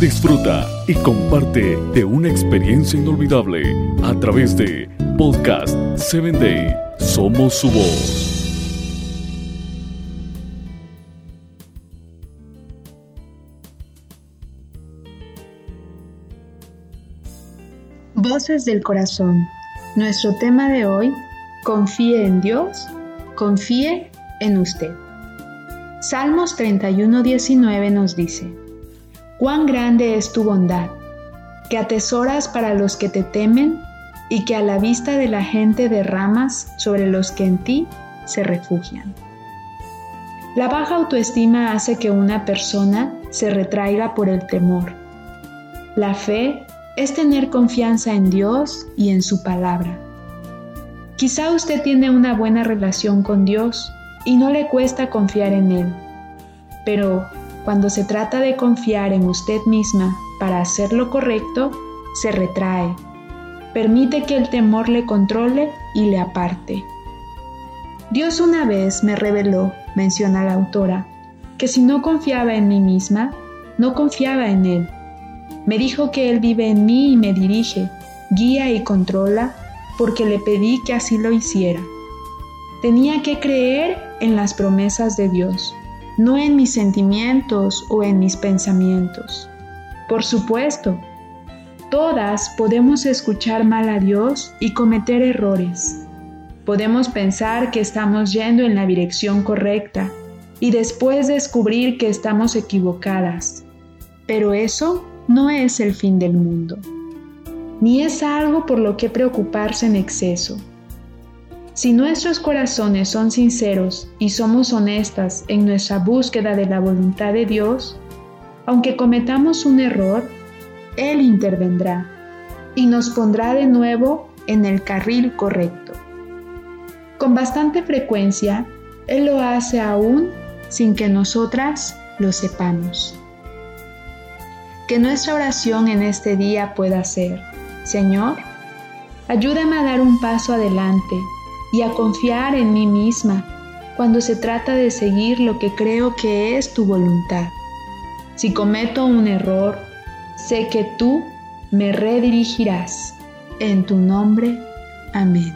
Disfruta y comparte de una experiencia inolvidable a través de Podcast 7 Day. Somos su voz. Voces del Corazón. Nuestro tema de hoy, confíe en Dios, confíe en usted. Salmos 31:19 nos dice, Cuán grande es tu bondad, que atesoras para los que te temen y que a la vista de la gente derramas sobre los que en ti se refugian. La baja autoestima hace que una persona se retraiga por el temor. La fe es tener confianza en Dios y en su palabra. Quizá usted tiene una buena relación con Dios y no le cuesta confiar en Él, pero cuando se trata de confiar en usted misma para hacer lo correcto, se retrae. Permite que el temor le controle y le aparte. Dios una vez me reveló, menciona la autora, que si no confiaba en mí misma, no confiaba en Él me dijo que Él vive en mí y me dirige, guía y controla porque le pedí que así lo hiciera. Tenía que creer en las promesas de Dios, no en mis sentimientos o en mis pensamientos. Por supuesto, todas podemos escuchar mal a Dios y cometer errores. Podemos pensar que estamos yendo en la dirección correcta y después descubrir que estamos equivocadas. Pero eso no es el fin del mundo, ni es algo por lo que preocuparse en exceso. Si nuestros corazones son sinceros y somos honestas en nuestra búsqueda de la voluntad de Dios, aunque cometamos un error, Él intervendrá y nos pondrá de nuevo en el carril correcto. Con bastante frecuencia, Él lo hace aún sin que nosotras lo sepamos. Que nuestra oración en este día pueda ser, Señor, ayúdame a dar un paso adelante y a confiar en mí misma cuando se trata de seguir lo que creo que es tu voluntad. Si cometo un error, sé que tú me redirigirás. En tu nombre, amén.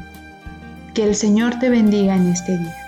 Que el Señor te bendiga en este día.